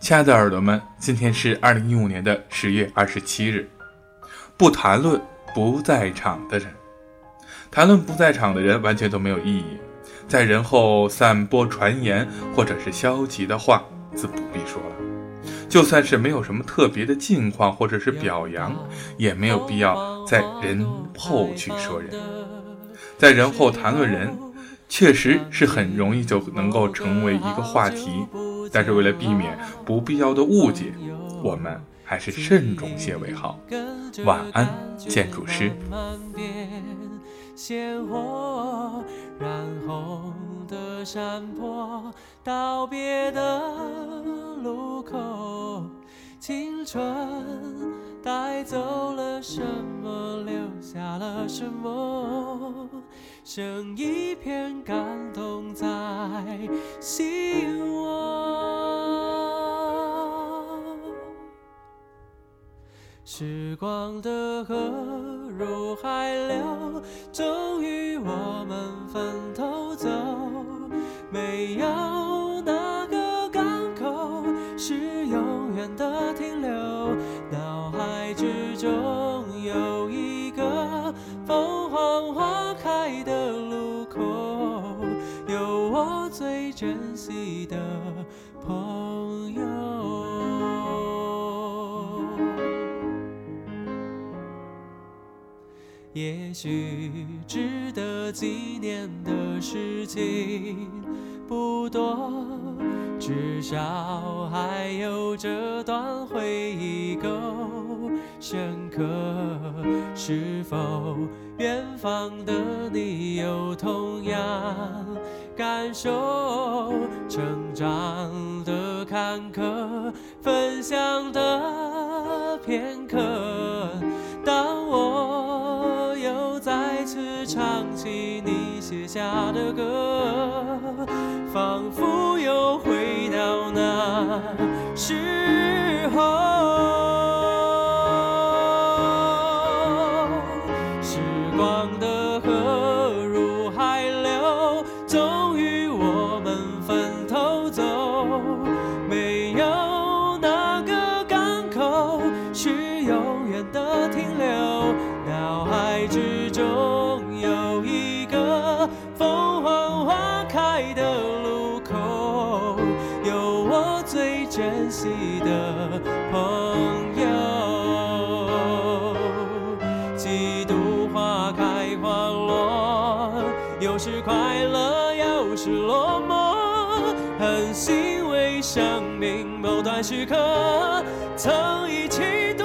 亲爱的耳朵们，今天是二零一五年的十月二十七日。不谈论不在场的人，谈论不在场的人完全都没有意义。在人后散播传言或者是消极的话，自不必说了。就算是没有什么特别的近况或者是表扬，也没有必要在人后去说人。在人后谈论人，确实是很容易就能够成为一个话题。但是为了避免不必要的误解，我们还是慎重些为好。晚安，建筑师。鲜活染红的山坡，道别的路口，青春带走了什么，留下了什么？剩一片感动在心窝。时光的河入海流，终于我们分头走。没有哪个港口是永远的停留，脑海之中有一凤凰花开的路口，有我最珍惜的朋友。也许值得纪念的事情不多，至少还有这段回忆够深刻。是否远方的你有同样感受？成长的坎坷，分享的片刻，当我又。再次唱起你写下的歌，仿佛又回到那时候时光的河入海流终于我们分头走没有珍惜的朋友，几度花开花落，有时快乐，有时落寞，很欣慰生命某段时刻曾一起度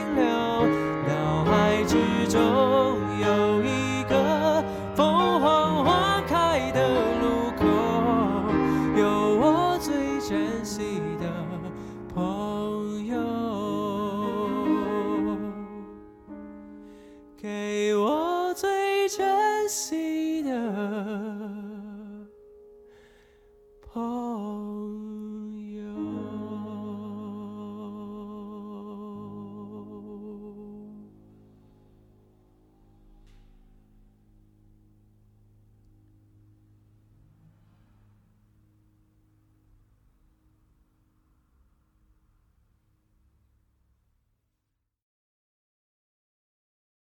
哦。